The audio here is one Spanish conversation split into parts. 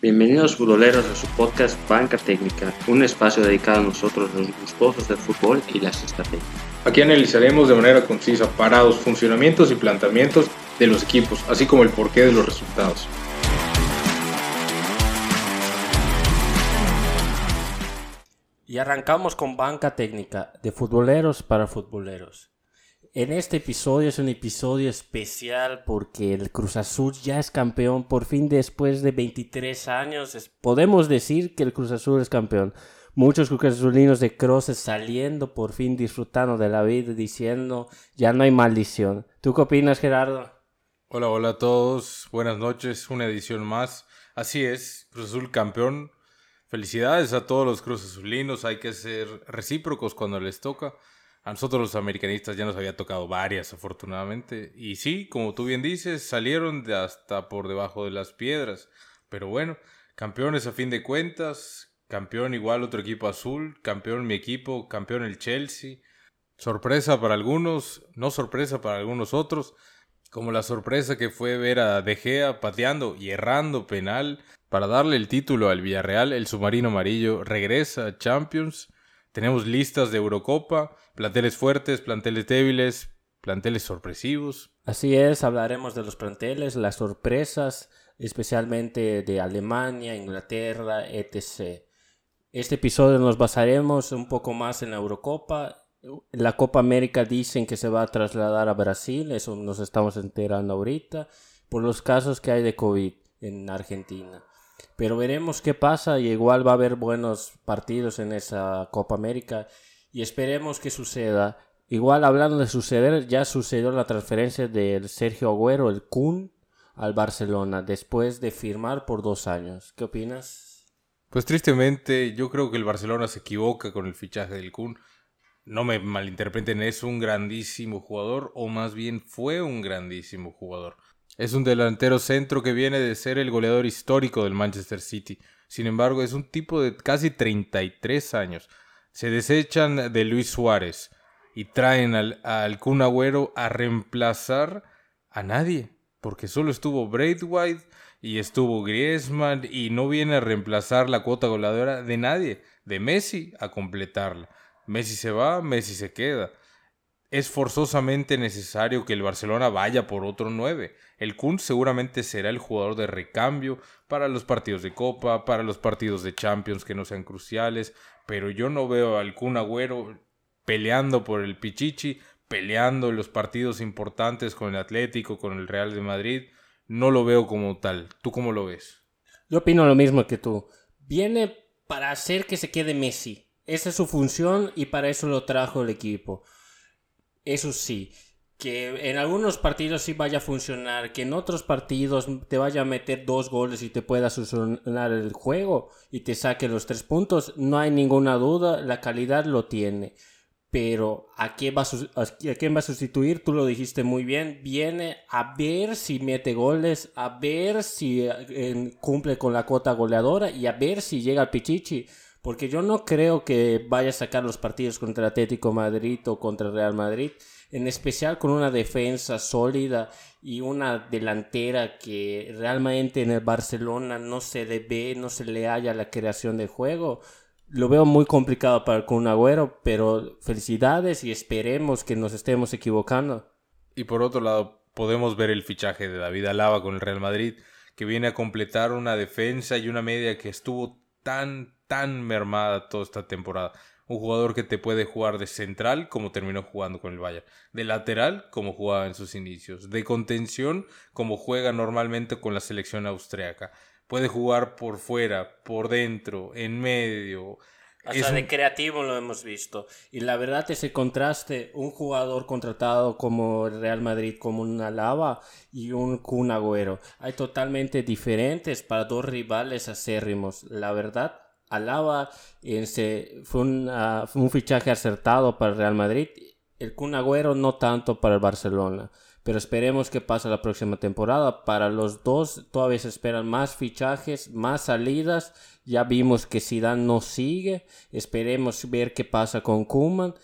Bienvenidos futboleros a su podcast Banca Técnica, un espacio dedicado a nosotros los gustosos del fútbol y las estrategias. Aquí analizaremos de manera concisa parados, funcionamientos y planteamientos de los equipos, así como el porqué de los resultados. Y arrancamos con Banca Técnica, de futboleros para futboleros. En este episodio es un episodio especial porque el Cruz Azul ya es campeón por fin después de 23 años. podemos decir que el Cruz Azul es campeón. Muchos Cruz Azulinos de Crosses saliendo por fin disfrutando de la vida diciendo ya no hay maldición. ¿Tú qué opinas Gerardo? Hola, hola a todos. Buenas noches. Una edición más. Así es, Cruz Azul campeón. Felicidades a todos los Cruz Azulinos. Hay que ser recíprocos cuando les toca. A nosotros los americanistas ya nos había tocado varias, afortunadamente. Y sí, como tú bien dices, salieron hasta por debajo de las piedras. Pero bueno, campeones a fin de cuentas, campeón igual otro equipo azul, campeón mi equipo, campeón el Chelsea. Sorpresa para algunos, no sorpresa para algunos otros, como la sorpresa que fue ver a De Gea pateando y errando penal para darle el título al Villarreal, el submarino amarillo regresa a Champions tenemos listas de Eurocopa, planteles fuertes, planteles débiles, planteles sorpresivos. Así es, hablaremos de los planteles, las sorpresas, especialmente de Alemania, Inglaterra, etc. Este episodio nos basaremos un poco más en la Eurocopa. La Copa América dicen que se va a trasladar a Brasil, eso nos estamos enterando ahorita, por los casos que hay de COVID en Argentina. Pero veremos qué pasa y igual va a haber buenos partidos en esa Copa América y esperemos que suceda. Igual hablando de suceder, ya sucedió la transferencia del Sergio Agüero, el Kun, al Barcelona después de firmar por dos años. ¿Qué opinas? Pues tristemente yo creo que el Barcelona se equivoca con el fichaje del Kun. No me malinterpreten, es un grandísimo jugador o más bien fue un grandísimo jugador. Es un delantero centro que viene de ser el goleador histórico del Manchester City. Sin embargo, es un tipo de casi 33 años. Se desechan de Luis Suárez y traen al, al Agüero a reemplazar a nadie. Porque solo estuvo Braithwaite y estuvo Griezmann y no viene a reemplazar la cuota goleadora de nadie, de Messi a completarla. Messi se va, Messi se queda es forzosamente necesario que el Barcelona vaya por otro 9. El Kun seguramente será el jugador de recambio para los partidos de Copa, para los partidos de Champions que no sean cruciales, pero yo no veo al Kun Agüero peleando por el Pichichi, peleando los partidos importantes con el Atlético, con el Real de Madrid. No lo veo como tal. ¿Tú cómo lo ves? Yo opino lo mismo que tú. Viene para hacer que se quede Messi. Esa es su función y para eso lo trajo el equipo eso sí, que en algunos partidos sí vaya a funcionar, que en otros partidos te vaya a meter dos goles y te pueda solucionar el juego y te saque los tres puntos, no hay ninguna duda, la calidad lo tiene. Pero ¿a quién, va a, ¿a quién va a sustituir? Tú lo dijiste muy bien. Viene a ver si mete goles, a ver si eh, cumple con la cuota goleadora y a ver si llega al Pichichi. Porque yo no creo que vaya a sacar los partidos contra Atlético Madrid o contra Real Madrid, en especial con una defensa sólida y una delantera que realmente en el Barcelona no se le ve, no se le haya la creación de juego. Lo veo muy complicado para con Agüero, pero felicidades y esperemos que nos estemos equivocando. Y por otro lado, podemos ver el fichaje de David Alaba con el Real Madrid, que viene a completar una defensa y una media que estuvo tan, tan mermada toda esta temporada. Un jugador que te puede jugar de central, como terminó jugando con el Bayern. De lateral, como jugaba en sus inicios. De contención, como juega normalmente con la selección austriaca. Puede jugar por fuera, por dentro, en medio. Hasta de creativo lo hemos visto. Y la verdad, ese contraste, un jugador contratado como el Real Madrid, como un Alaba y un Kun Agüero, hay totalmente diferentes para dos rivales acérrimos. La verdad, Alaba fue, fue un fichaje acertado para el Real Madrid. El Kun Agüero no tanto para el Barcelona. Pero esperemos que pase la próxima temporada. Para los dos todavía se esperan más fichajes, más salidas. Ya vimos que Zidane no sigue. Esperemos ver qué pasa con Kuman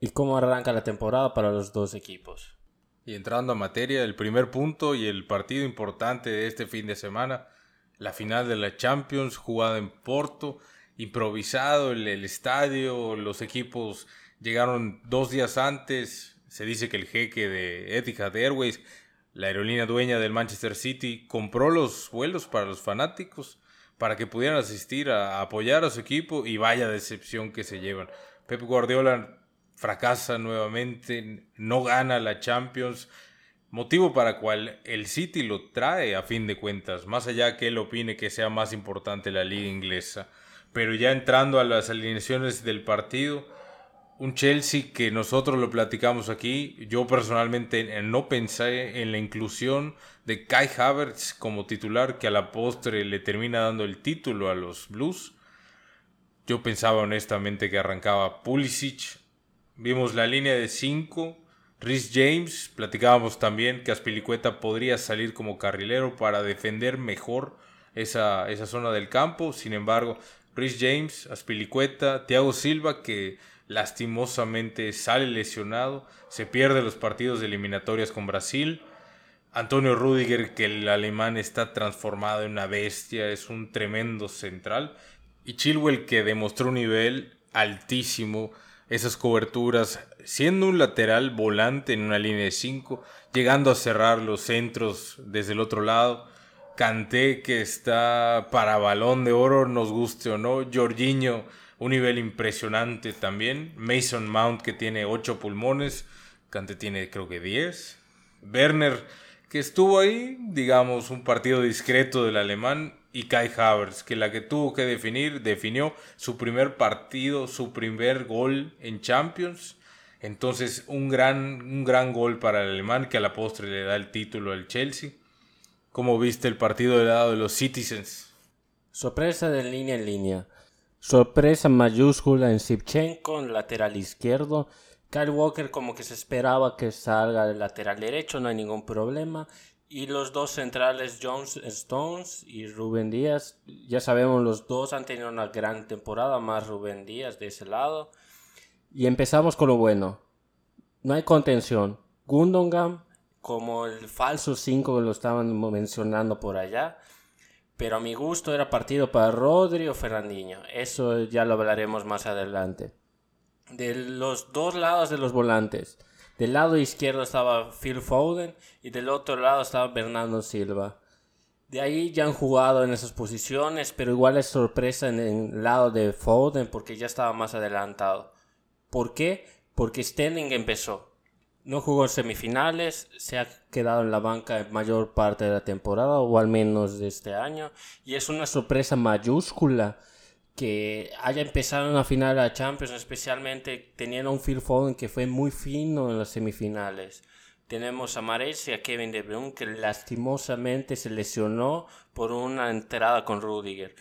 y cómo arranca la temporada para los dos equipos. Y entrando a materia, el primer punto y el partido importante de este fin de semana la final de la Champions jugada en Porto, improvisado el, el estadio, los equipos llegaron dos días antes, se dice que el jeque de Etihad Airways, la aerolínea dueña del Manchester City, compró los vuelos para los fanáticos para que pudieran asistir a, apoyar a su equipo y vaya decepción que se llevan. Pep Guardiola fracasa nuevamente, no gana la Champions, motivo para cual el City lo trae a fin de cuentas, más allá que él opine que sea más importante la liga inglesa. Pero ya entrando a las alineaciones del partido, un Chelsea que nosotros lo platicamos aquí, yo personalmente no pensé en la inclusión de Kai Havertz como titular que a la postre le termina dando el título a los Blues. Yo pensaba honestamente que arrancaba Pulisic. Vimos la línea de 5. Rhys James, platicábamos también que Aspilicueta podría salir como carrilero para defender mejor esa, esa zona del campo. Sin embargo, Rhys James, Aspilicueta, Thiago Silva que lastimosamente sale lesionado, se pierde los partidos de eliminatorias con Brasil. Antonio Rudiger, que el alemán está transformado en una bestia, es un tremendo central. Y Chilwell, que demostró un nivel altísimo, esas coberturas, siendo un lateral volante en una línea de 5, llegando a cerrar los centros desde el otro lado. Canté que está para balón de oro, nos guste o no. Jorginho un nivel impresionante también. Mason Mount que tiene 8 pulmones, Kante tiene creo que 10. Werner que estuvo ahí, digamos, un partido discreto del alemán. Y Kai Havertz, que la que tuvo que definir, definió su primer partido, su primer gol en Champions. Entonces, un gran, un gran gol para el alemán que a la postre le da el título al Chelsea. ¿Cómo viste el partido del lado de los Citizens? Sorpresa de línea en línea. Sorpresa mayúscula en Sipchenko, lateral izquierdo. Kyle Walker como que se esperaba que salga del lateral derecho, no hay ningún problema. Y los dos centrales, Jones Stones y Rubén Díaz, ya sabemos los dos han tenido una gran temporada, más Rubén Díaz de ese lado. Y empezamos con lo bueno. No hay contención. Gundogan como el falso 5 que lo estaban mencionando por allá. Pero a mi gusto era partido para Rodri o Fernandinho. Eso ya lo hablaremos más adelante. De los dos lados de los volantes. Del lado izquierdo estaba Phil Foden y del otro lado estaba Bernardo Silva. De ahí ya han jugado en esas posiciones, pero igual es sorpresa en el lado de Foden porque ya estaba más adelantado. ¿Por qué? Porque Sterling empezó. No jugó en semifinales, se ha quedado en la banca en mayor parte de la temporada, o al menos de este año, y es una sorpresa mayúscula que haya empezado en la final de Champions, especialmente teniendo un Phil Foden que fue muy fino en las semifinales. Tenemos a Mares y a Kevin De Bruyne que lastimosamente se lesionó por una entrada con Rudiger.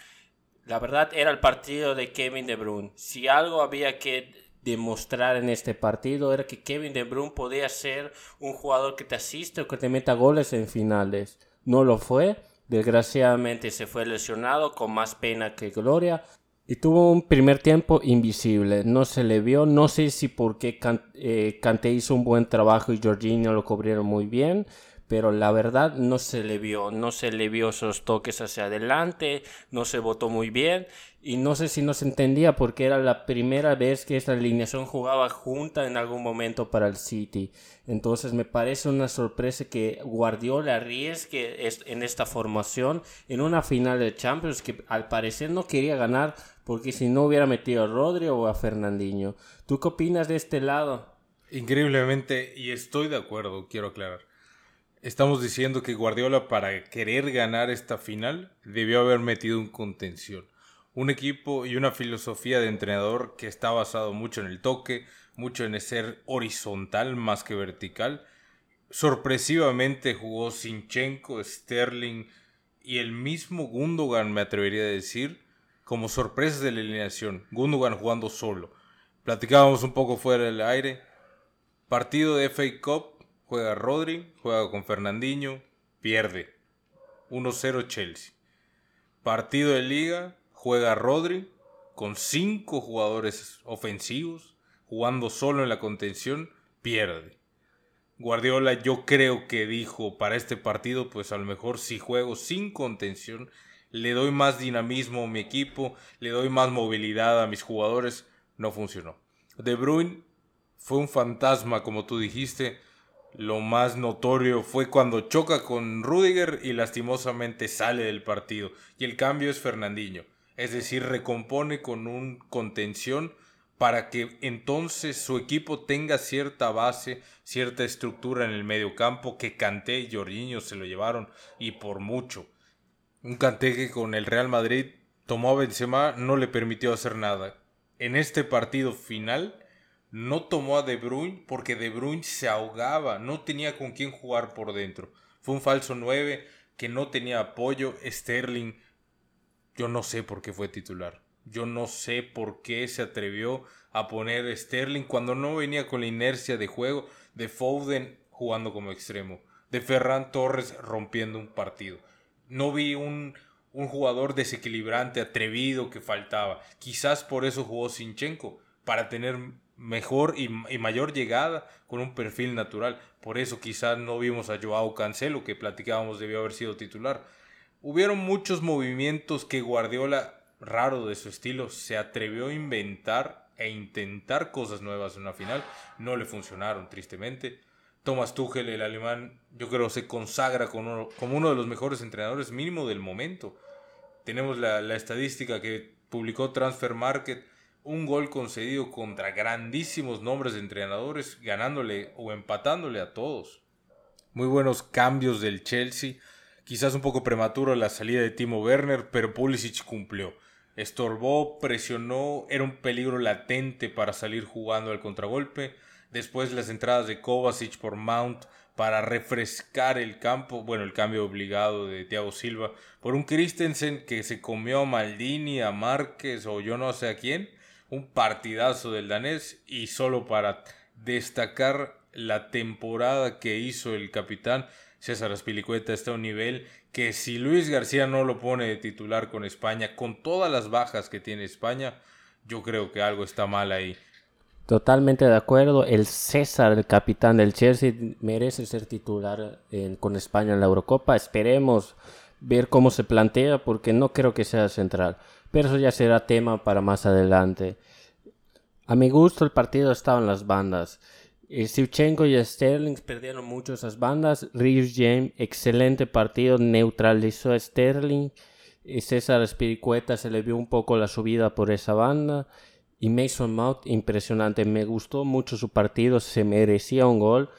La verdad era el partido de Kevin De Bruyne. Si algo había que demostrar en este partido era que Kevin De Bruyne podía ser un jugador que te asiste o que te meta goles en finales. No lo fue. Desgraciadamente se fue lesionado con más pena que gloria. Y tuvo un primer tiempo invisible, no se le vio, no sé si porque eh, Kanté hizo un buen trabajo y Jorginho lo cubrieron muy bien, pero la verdad no se le vio, no se le vio esos toques hacia adelante, no se votó muy bien y no sé si no se entendía porque era la primera vez que esta alineación jugaba junta en algún momento para el City. Entonces me parece una sorpresa que Guardiola arriesgue en esta formación en una final de Champions que al parecer no quería ganar porque si no hubiera metido a Rodri o a Fernandinho. ¿Tú qué opinas de este lado? Increíblemente, y estoy de acuerdo, quiero aclarar. Estamos diciendo que Guardiola para querer ganar esta final debió haber metido un contención. Un equipo y una filosofía de entrenador que está basado mucho en el toque, mucho en ser horizontal más que vertical. Sorpresivamente jugó Sinchenko, Sterling y el mismo Gundogan, me atrevería a decir, como sorpresas de la alineación. Gundogan jugando solo. Platicábamos un poco fuera del aire. Partido de FA Cup Juega Rodri, juega con Fernandinho, pierde. 1-0 Chelsea. Partido de liga, juega Rodri con cinco jugadores ofensivos, jugando solo en la contención, pierde. Guardiola yo creo que dijo para este partido, pues a lo mejor si juego sin contención, le doy más dinamismo a mi equipo, le doy más movilidad a mis jugadores, no funcionó. De Bruyne fue un fantasma, como tú dijiste. Lo más notorio fue cuando choca con Rudiger y lastimosamente sale del partido. Y el cambio es Fernandinho. Es decir, recompone con un contención para que entonces su equipo tenga cierta base, cierta estructura en el medio campo, que Kanté y Jorginho se lo llevaron y por mucho. Un Kanté que con el Real Madrid tomó a Benzema, no le permitió hacer nada. En este partido final no tomó a De Bruyne porque De Bruyne se ahogaba, no tenía con quién jugar por dentro. Fue un falso 9 que no tenía apoyo. Sterling, yo no sé por qué fue titular. Yo no sé por qué se atrevió a poner Sterling cuando no venía con la inercia de juego de Foden jugando como extremo, de Ferran Torres rompiendo un partido. No vi un, un jugador desequilibrante, atrevido que faltaba. Quizás por eso jugó Sinchenko, para tener mejor y, mayor llegada con un perfil natural. Por eso quizás no vimos a Joao Cancelo, que platicábamos debió haber sido titular. Hubieron muchos movimientos que Guardiola raro de su estilo, se atrevió a inventar e intentar cosas nuevas en una final. No le funcionaron, tristemente. Thomas Tuchel, el alemán, yo creo se consagra como uno, de los mejores entrenadores mínimo del momento. Tenemos la, la estadística que publicó Transfer Market, un gol concedido contra grandísimos nombres de entrenadores, ganándole o empatándole a todos. Muy buenos cambios del Chelsea. Quizás un poco prematuro la salida de Timo Werner, pero Pulisic cumplió. Estorbó, presionó, era un peligro latente para salir jugando al contragolpe. Después las entradas de Kovacic por Mount para refrescar el campo. Bueno, el cambio obligado de Thiago Silva por un Christensen que se comió a Maldini, a Márquez o yo no sé a quién. Un partidazo del danés y solo para destacar la temporada que hizo el capitán César Aspilicueta está a un nivel que si Luis García no lo pone de titular con España, con todas las bajas que tiene España, yo creo que algo está mal ahí. Totalmente de acuerdo. El César, el capitán del Chelsea, merece ser titular con España en la Eurocopa. Esperemos ver cómo se plantea porque no creo que sea central. Pero eso ya será tema para más adelante. A mi gusto el partido estaba en las bandas. Sivchenko y Sterling perdieron mucho esas bandas. Reeves James, excelente partido, neutralizó a Sterling. Y César Espiricueta se le vio un poco la subida por esa banda. Y Mason Mount, impresionante. Me gustó mucho su partido, se merecía un gol.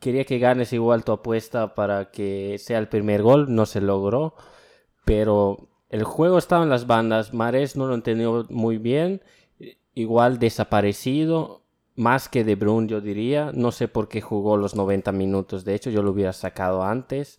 Quería que ganes igual tu apuesta para que sea el primer gol, no se logró. Pero el juego estaba en las bandas. Mares no lo entendió muy bien. Igual desaparecido más que De Bruyne, yo diría. No sé por qué jugó los 90 minutos. De hecho, yo lo hubiera sacado antes.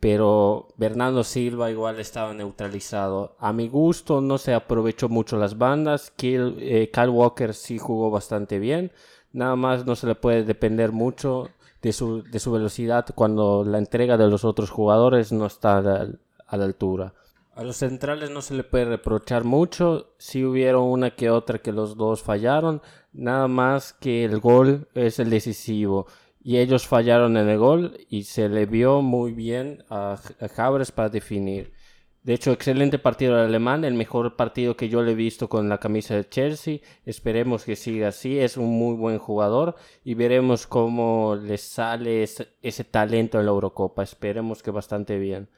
Pero Bernardo Silva igual estaba neutralizado. A mi gusto no se aprovechó mucho las bandas. Kill, eh, Kyle Walker sí jugó bastante bien. Nada más no se le puede depender mucho de su, de su velocidad cuando la entrega de los otros jugadores no está a la, a la altura. A los centrales no se le puede reprochar mucho. Si hubieron una que otra que los dos fallaron. Nada más que el gol es el decisivo. Y ellos fallaron en el gol y se le vio muy bien a, a para definir. De hecho, excelente partido del alemán, el mejor partido que yo le he visto con la camisa de Chelsea. Esperemos que siga así, es un muy buen jugador y veremos cómo le sale ese talento en la Eurocopa. Esperemos que bastante bien.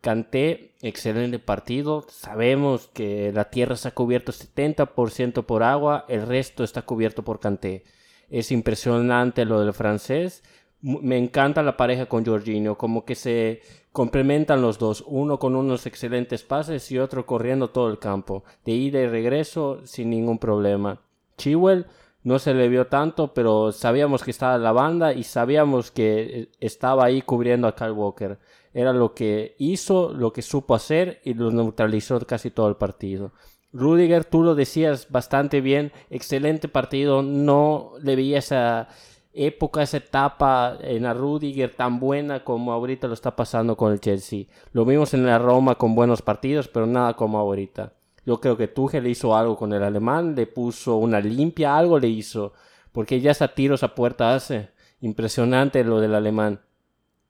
Canté, excelente partido. Sabemos que la tierra está cubierto 70% por agua, el resto está cubierto por Canté. Es impresionante lo del francés. Me encanta la pareja con Jorginho, como que se complementan los dos, uno con unos excelentes pases y otro corriendo todo el campo, de ida y regreso sin ningún problema. Chiwell no se le vio tanto, pero sabíamos que estaba en la banda y sabíamos que eh, estaba ahí cubriendo a Kyle Walker. Era lo que hizo, lo que supo hacer y lo neutralizó casi todo el partido. Rudiger, tú lo decías bastante bien, excelente partido, no le veía esa época, esa etapa en la Rudiger tan buena como ahorita lo está pasando con el Chelsea. Lo vimos en la Roma con buenos partidos, pero nada como ahorita. Yo creo que Tuchel hizo algo con el alemán, le puso una limpia, algo le hizo, porque ya a tiros a puerta hace. Impresionante lo del alemán.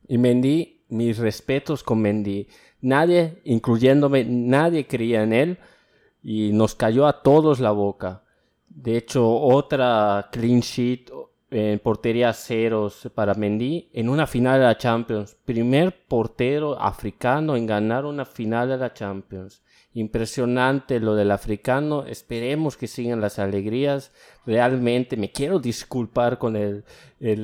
Y Mendy mis respetos con Mendy. Nadie, incluyéndome, nadie creía en él y nos cayó a todos la boca. De hecho, otra clean sheet en portería ceros para Mendy en una final de la Champions. Primer portero africano en ganar una final de la Champions. Impresionante lo del africano. Esperemos que sigan las alegrías. Realmente me quiero disculpar con el,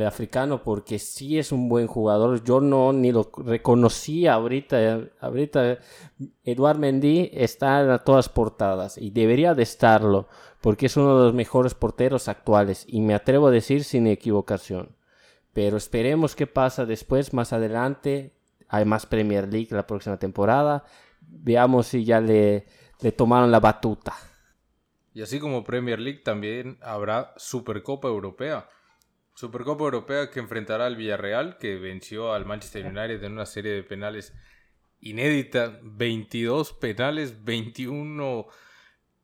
africano porque sí es un buen jugador. Yo no ni lo reconocía ahorita. Ahorita Eduard Mendy está en todas portadas y debería de estarlo porque es uno de los mejores porteros actuales y me atrevo a decir sin equivocación. Pero esperemos qué pasa después, más adelante. Hay más Premier League la próxima temporada veamos si ya le, le tomaron la batuta. Y así como Premier League también habrá Supercopa Europea. Supercopa Europea que enfrentará al Villarreal, que venció al Manchester United en una serie de penales inédita. 22 penales, 21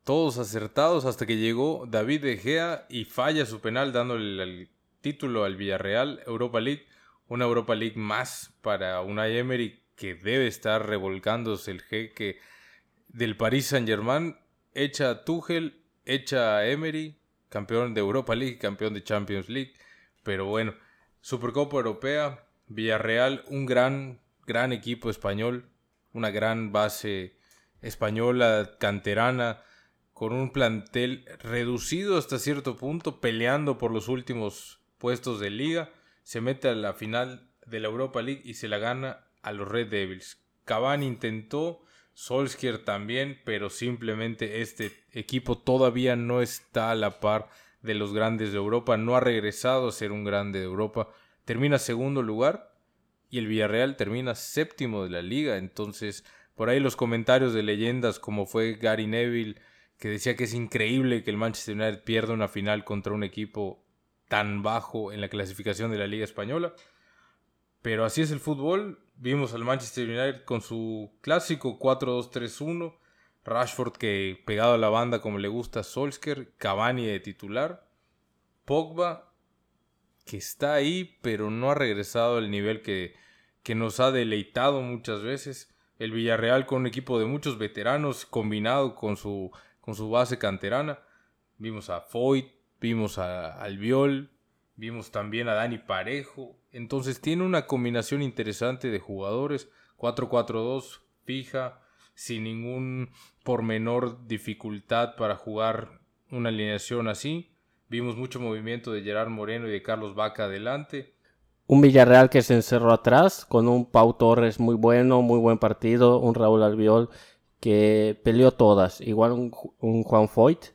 todos acertados hasta que llegó David De Gea y falla su penal dándole el título al Villarreal Europa League. Una Europa League más para Unai Emery que debe estar revolcándose el jeque del Paris Saint-Germain, echa a Tuchel, echa a Emery, campeón de Europa League, campeón de Champions League, pero bueno, Supercopa Europea, Villarreal, un gran, gran equipo español, una gran base española, canterana, con un plantel reducido hasta cierto punto, peleando por los últimos puestos de liga, se mete a la final de la Europa League y se la gana a los Red Devils. Cavani intentó, Solskjaer también, pero simplemente este equipo todavía no está a la par de los grandes de Europa, no ha regresado a ser un grande de Europa. Termina segundo lugar y el Villarreal termina séptimo de la liga. Entonces, por ahí los comentarios de leyendas como fue Gary Neville, que decía que es increíble que el Manchester United pierda una final contra un equipo tan bajo en la clasificación de la Liga Española. Pero así es el fútbol, Vimos al Manchester United con su clásico 4-2-3-1. Rashford que pegado a la banda como le gusta a Solskjaer. Cavani de titular. Pogba que está ahí pero no ha regresado al nivel que, que nos ha deleitado muchas veces. El Villarreal con un equipo de muchos veteranos combinado con su, con su base canterana. Vimos a Foyt, vimos a Albiol, vimos también a Dani Parejo, entonces tiene una combinación interesante de jugadores. 4-4-2 fija, sin ningún por menor dificultad para jugar una alineación así. Vimos mucho movimiento de Gerard Moreno y de Carlos Vaca adelante. Un Villarreal que se encerró atrás con un Pau Torres muy bueno, muy buen partido. Un Raúl Albiol que peleó todas. Igual un, un Juan Foyt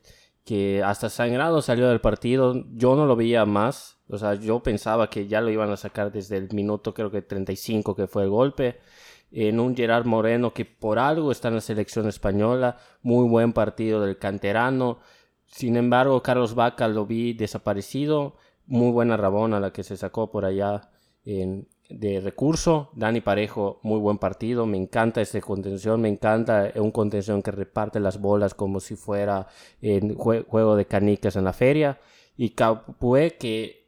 que hasta sangrado salió del partido. Yo no lo veía más o sea, yo pensaba que ya lo iban a sacar desde el minuto creo que 35 que fue el golpe. En un Gerard Moreno que por algo está en la selección española. Muy buen partido del canterano. Sin embargo, Carlos Vaca lo vi desaparecido. Muy buena Rabona la que se sacó por allá de recurso. Dani Parejo, muy buen partido. Me encanta esta contención. Me encanta un contención que reparte las bolas como si fuera juego de canicas en la feria. Y Capué que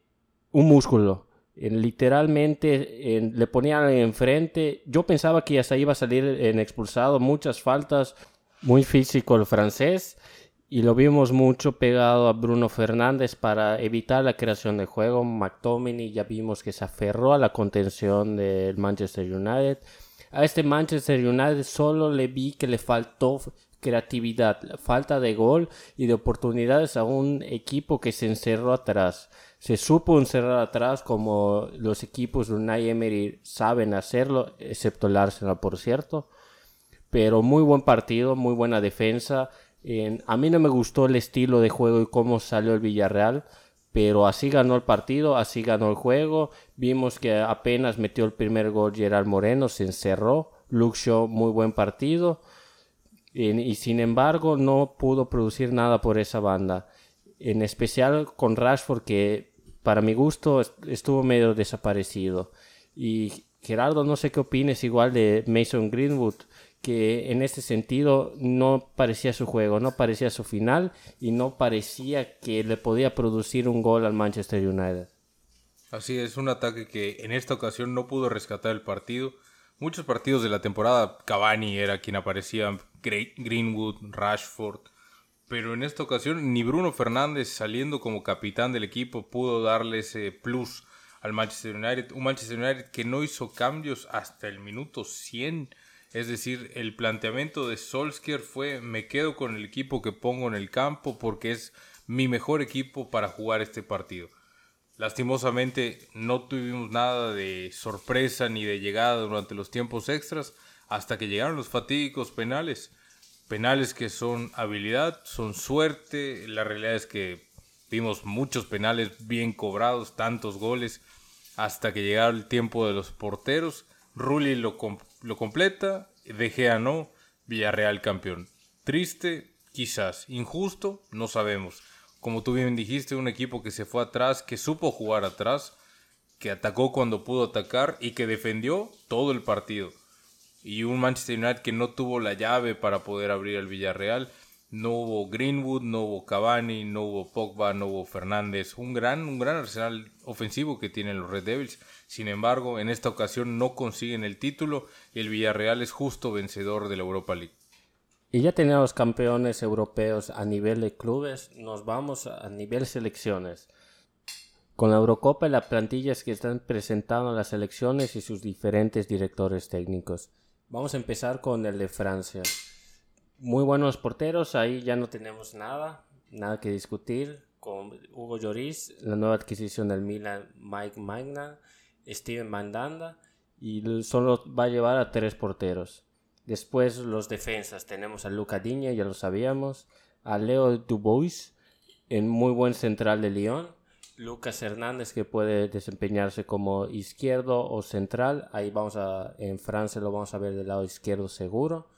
un músculo. literalmente le ponían enfrente. Yo pensaba que hasta iba a salir en expulsado. Muchas faltas. Muy físico el francés. Y lo vimos mucho pegado a Bruno Fernández para evitar la creación de juego. McTominay ya vimos que se aferró a la contención del Manchester United. A este Manchester United solo le vi que le faltó creatividad, falta de gol y de oportunidades a un equipo que se encerró atrás se supo encerrar atrás como los equipos de Unai Emery saben hacerlo, excepto el Arsenal, por cierto. Pero muy buen partido, muy buena defensa. a mí no me gustó el estilo de juego y cómo salió el Villarreal, pero así ganó el partido, así ganó el juego. Vimos que apenas metió el primer gol Gerard Moreno, se encerró. Luxo, muy buen partido. y sin embargo, no pudo producir nada por esa banda en especial con Rashford que para mi gusto estuvo medio desaparecido. Y Gerardo, no sé qué opines igual de Mason Greenwood, que en este sentido no parecía su juego, no parecía su final y no parecía que le podía producir un gol al Manchester United. Así es, un ataque que en esta ocasión no pudo rescatar el partido. Muchos partidos de la temporada, Cavani era quien aparecía, Greenwood, Rashford. Pero en esta ocasión ni Bruno Fernández saliendo como capitán del equipo pudo darle ese plus al Manchester United. Un Manchester United que no hizo cambios hasta el minuto 100. Es decir, el planteamiento de Solskjaer fue me quedo con el equipo que pongo en el campo porque es mi mejor equipo para jugar este partido. Lastimosamente no tuvimos nada de sorpresa ni de llegada durante los tiempos extras hasta que llegaron los fatídicos penales. Penales que son habilidad, son suerte. La realidad es que vimos muchos penales bien cobrados, tantos goles, hasta que llegara el tiempo de los porteros. Rulli lo, lo completa, De Gea no, Villarreal campeón. Triste, quizás. Injusto, no sabemos como tú bien dijiste, un equipo que se fue atrás, que supo jugar atrás, que atacó cuando pudo atacar y que defendió todo el partido. Y un Manchester United que no tuvo la llave para poder abrir el Villarreal. No hubo Greenwood, no hubo Cavani, no hubo Pogba, no hubo Fernández. Un gran, un gran arsenal ofensivo que tienen los Red Devils. Sin embargo, en esta ocasión no consiguen el título y el Villarreal es justo vencedor de la Europa League. Y ya tenemos campeones europeos a nivel de clubes, nos vamos a nivel selecciones. Con la Eurocopa y las plantillas que están presentando las selecciones y sus diferentes directores técnicos. Vamos a empezar con el de Francia. Muy buenos porteros, ahí ya no tenemos nada, nada que discutir. Con Hugo Lloris, la nueva adquisición del Milan, Mike Magna, Steven Mandanda, y solo va a llevar a tres porteros. Después los defensas. Tenemos a Luca Diña, ya lo sabíamos. A Leo Dubois, en muy buen central de Lyon. Lucas Hernández que puede desempeñarse como izquierdo o central. Ahí vamos a, en Francia lo vamos a ver del lado izquierdo seguro.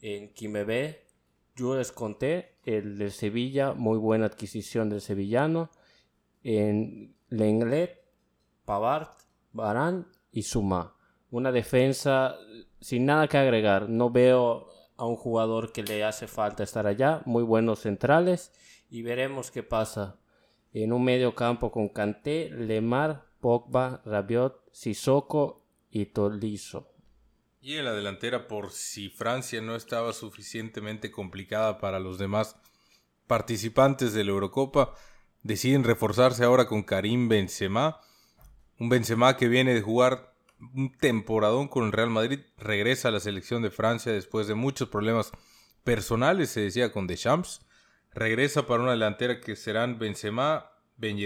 En Quimebe, Jules Conté, el de Sevilla, muy buena adquisición del sevillano. En Lenglet, Pavard, Barán y Suma. Una defensa sin nada que agregar. No veo a un jugador que le hace falta estar allá. Muy buenos centrales. Y veremos qué pasa. En un medio campo con Kanté, Lemar, Pogba, Rabiot, Sissoko y Tolizo. Y en la delantera, por si Francia no estaba suficientemente complicada para los demás participantes de la Eurocopa, deciden reforzarse ahora con Karim Benzema. Un Benzema que viene de jugar un temporadón con el Real Madrid, regresa a la selección de Francia después de muchos problemas personales, se decía con Deschamps, regresa para una delantera que serán Benzema, Ben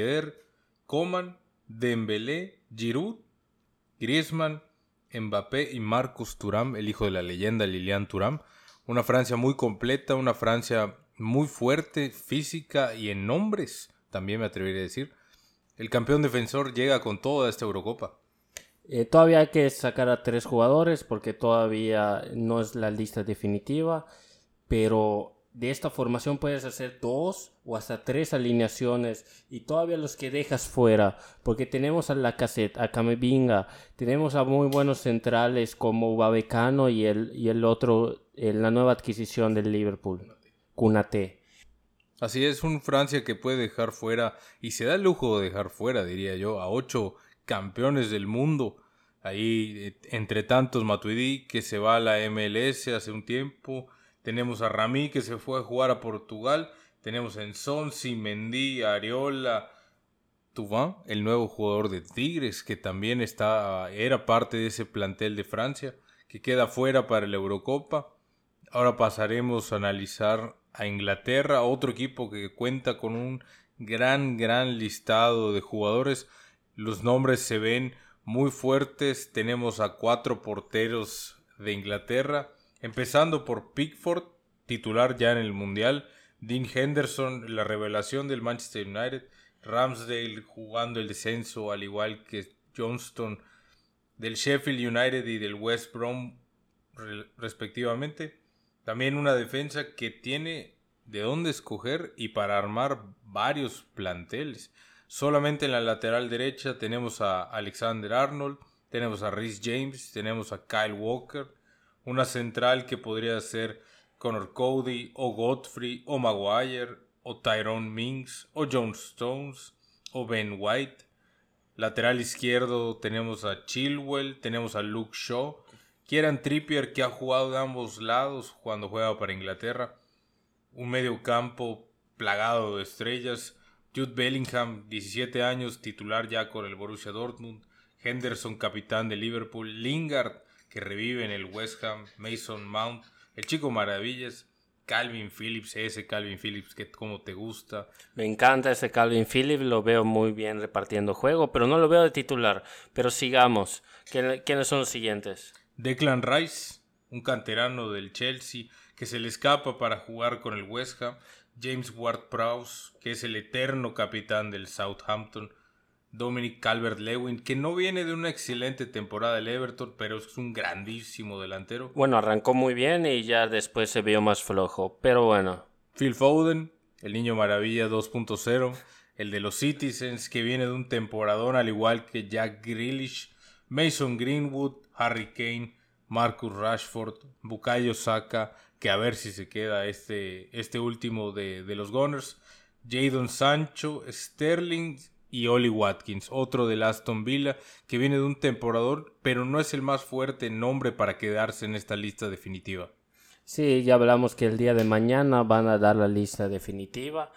Coman, Dembélé, Giroud, Griezmann, Mbappé y Marcus Thuram, el hijo de la leyenda Lilian Thuram. Una Francia muy completa, una Francia muy fuerte, física y en nombres, también me atrevería a decir. El campeón defensor llega con toda esta Eurocopa. Eh, todavía hay que sacar a tres jugadores porque todavía no es la lista definitiva, pero de esta formación puedes hacer dos o hasta tres alineaciones y todavía los que dejas fuera, porque tenemos a la cassette, a Camevinga, tenemos a muy buenos centrales como Babecano y el, y el otro, en la nueva adquisición del Liverpool, Cunate. Así es, un Francia que puede dejar fuera, y se da el lujo de dejar fuera, diría yo, a ocho campeones del mundo. Ahí, eh, entre tantos, Matuidi, que se va a la MLS hace un tiempo. Tenemos a Rami, que se fue a jugar a Portugal. Tenemos a Ensonsi, Mendy, Ariola, Tuván, el nuevo jugador de Tigres, que también está, era parte de ese plantel de Francia, que queda fuera para la Eurocopa. Ahora pasaremos a analizar a Inglaterra, otro equipo que cuenta con un gran, gran listado de jugadores los nombres se ven muy fuertes. Tenemos a cuatro porteros de Inglaterra, empezando por Pickford, titular ya en el Mundial. Dean Henderson, la revelación del Manchester United. Ramsdale jugando el descenso, al igual que Johnston del Sheffield United y del West Brom respectivamente. También una defensa que tiene de dónde escoger y para armar varios planteles. Solamente en la lateral derecha tenemos a Alexander Arnold, tenemos a Rhys James, tenemos a Kyle Walker, una central que podría ser Connor Cody o Godfrey o Maguire o Tyrone Mings o John Stones o Ben White. Lateral izquierdo tenemos a Chilwell, tenemos a Luke Shaw, Kieran Trippier, que ha jugado de ambos lados cuando juega para Inglaterra. Un medio campo plagado de estrellas. Jude Bellingham, 17 años, titular ya con el Borussia Dortmund. Henderson, capitán de Liverpool. Lingard, que revive en el West Ham. Mason Mount, el chico maravillas. Calvin Phillips, ese Calvin Phillips que como te gusta. Me encanta ese Calvin Phillips, lo veo muy bien repartiendo juego, pero no lo veo de titular. Pero sigamos. ¿Quiénes son los siguientes? Declan Rice, un canterano del Chelsea que se le escapa para jugar con el West Ham. James Ward-Prowse, que es el eterno capitán del Southampton. Dominic Calvert-Lewin, que no viene de una excelente temporada del Everton, pero es un grandísimo delantero. Bueno, arrancó muy bien y ya después se vio más flojo, pero bueno. Phil Foden, el niño maravilla 2.0, el de los Citizens, que viene de un temporadón al igual que Jack Grealish, Mason Greenwood, Harry Kane, Marcus Rashford, Bukayo Saka, que a ver si se queda este, este último de, de los Gunners, Jadon Sancho, Sterling y Oli Watkins, otro del Aston Villa que viene de un temporador, pero no es el más fuerte nombre para quedarse en esta lista definitiva. Sí, ya hablamos que el día de mañana van a dar la lista definitiva.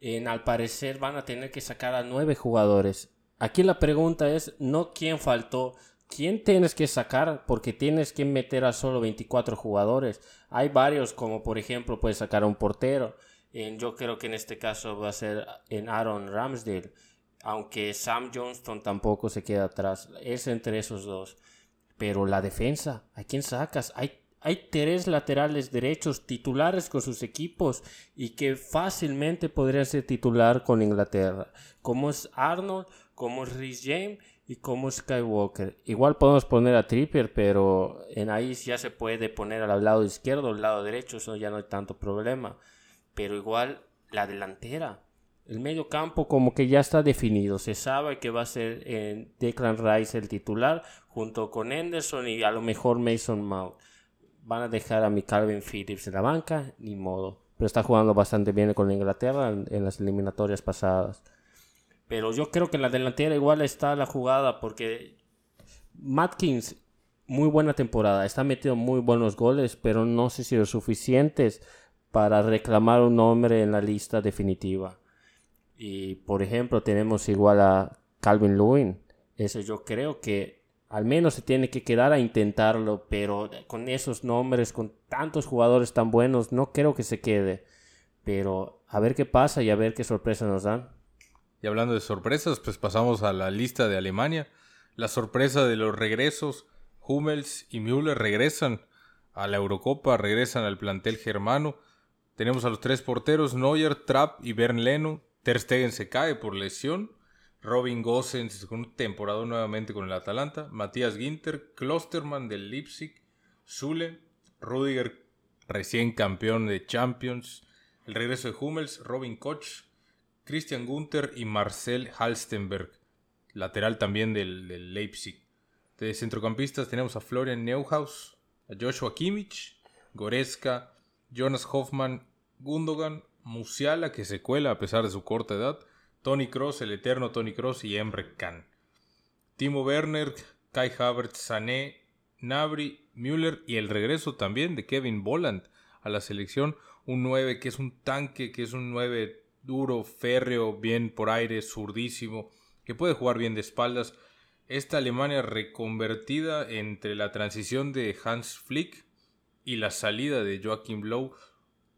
En, al parecer van a tener que sacar a nueve jugadores. Aquí la pregunta es no quién faltó, quién tienes que sacar porque tienes que meter a solo 24 jugadores. Hay varios como por ejemplo puedes sacar a un portero. Yo creo que en este caso va a ser en Aaron Ramsdale aunque Sam Johnston tampoco se queda atrás, es entre esos dos. Pero la defensa, ¿a quién sacas? Hay, hay tres laterales derechos titulares con sus equipos y que fácilmente podrían ser titular con Inglaterra, como es Arnold, como es Rhys James y como es Skywalker. Igual podemos poner a Trippier, pero en ahí ya se puede poner al lado izquierdo, al lado derecho, eso ya no hay tanto problema. Pero igual la delantera, el medio campo como que ya está definido. Se sabe que va a ser en Declan Rice el titular junto con Henderson y a lo mejor Mason Mount. Van a dejar a mi Calvin Phillips en la banca, ni modo. Pero está jugando bastante bien con Inglaterra en, las eliminatorias pasadas. Pero yo creo que en la delantera igual está la jugada porque Matkins, muy buena temporada. Está metido muy buenos goles, pero no sé si los suficientes para reclamar un nombre en la lista definitiva. Y por ejemplo, tenemos igual a Calvin Lewin. Eso yo creo que al menos se tiene que quedar a intentarlo, pero con esos nombres, con tantos jugadores tan buenos, no creo que se quede. Pero a ver qué pasa y a ver qué sorpresa nos dan. Y hablando de sorpresas, pues pasamos a la lista de Alemania. La sorpresa de los regresos, Hummels y Müller regresan a la Eurocopa, regresan al plantel germano. Tenemos a los tres porteros, Neuer, Trapp y Bern Leno. Ter Stegen se cae por lesión. Robin Gosens con un temporada nuevamente con el Atalanta. Matías Ginter, Klosterman del Leipzig. Zule, Rudiger recién campeón de Champions. El regreso de Hummels, Robin Koch, Christian Gunther y Marcel Halstenberg, lateral también del, Leipzig. De centrocampistas tenemos a Florian Neuhaus, a Joshua Kimmich, Goretzka, Jonas Hoffman, Gundogan, Musiala, que se cuela a pesar de su corta edad, Tony Cross, el eterno Tony Cross y Emre Can. Timo Werner, Kai Havertz, Sané, Nabri, Müller y el regreso también de Kevin Bolland a la selección, un 9 que es un tanque, que es un 9 duro, férreo, bien por aire, zurdísimo, que puede jugar bien de espaldas. Esta Alemania reconvertida entre la transición de Hans Flick y la salida de Joachim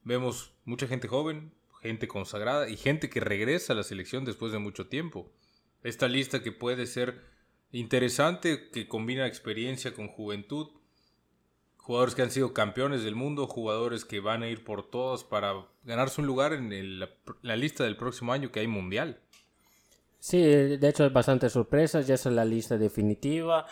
Vemos mucha gente joven, gente consagrada y gente que regresa a la selección después de mucho tiempo. Esta lista que puede ser interesante, que combina experiencia con juventud, jugadores que han sido campeones del mundo, jugadores que van a ir por todas para ganarse un lugar en la lista del próximo año que hay mundial. Sí, de hecho hay bastantes sorpresas, ya es la lista definitiva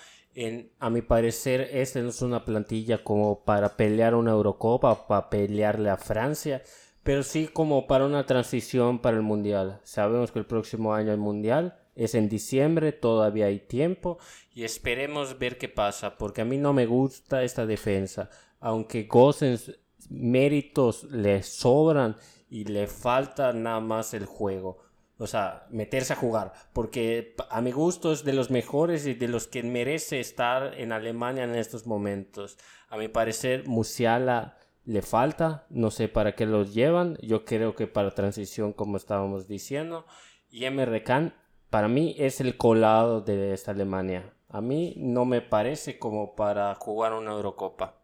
a mi parecer, esta no es una plantilla como para pelear una Eurocopa, para pelearle a Francia, pero sí como para una transición para el Mundial. Sabemos que el próximo año el Mundial es en diciembre, todavía hay tiempo y esperemos ver qué pasa, porque a mí no me gusta esta defensa, aunque Gosens méritos le sobran y le falta nada más el juego. O sea, meterse a jugar. Porque a mi gusto es de los mejores y de los que merece estar en Alemania en estos momentos. A mi parecer, Musiala le falta. No sé para qué los llevan. Yo creo que para transición, como estábamos diciendo. Y Emre para mí, es el colado de esta Alemania. A mí no me parece como para jugar una Eurocopa.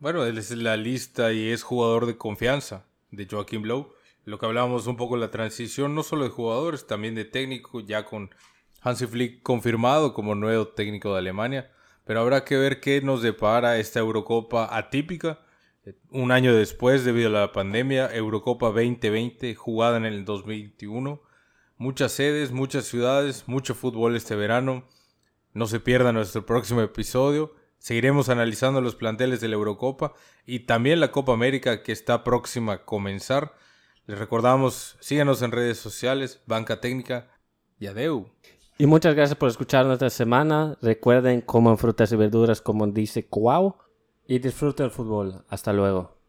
Bueno, él es la lista y es jugador de confianza de Joaquín Blow. Lo que hablábamos un poco la transición, no solo de jugadores, también de técnico, ya con Hansi Flick confirmado como nuevo técnico de Alemania. Pero habrá que ver qué nos depara esta Eurocopa atípica. Un año después, debido a la pandemia, Eurocopa 2020, jugada en el 2021. Muchas sedes, muchas ciudades, mucho fútbol este verano. No se pierda nuestro próximo episodio. Seguiremos analizando los planteles de la Eurocopa y también la Copa América que está próxima a comenzar. Les recordamos, síganos en redes sociales, Banca Técnica y adeu. Y muchas gracias por escucharnos esta semana. Recuerden, coman frutas y verduras como dice Cuau y disfruten el fútbol. Hasta luego.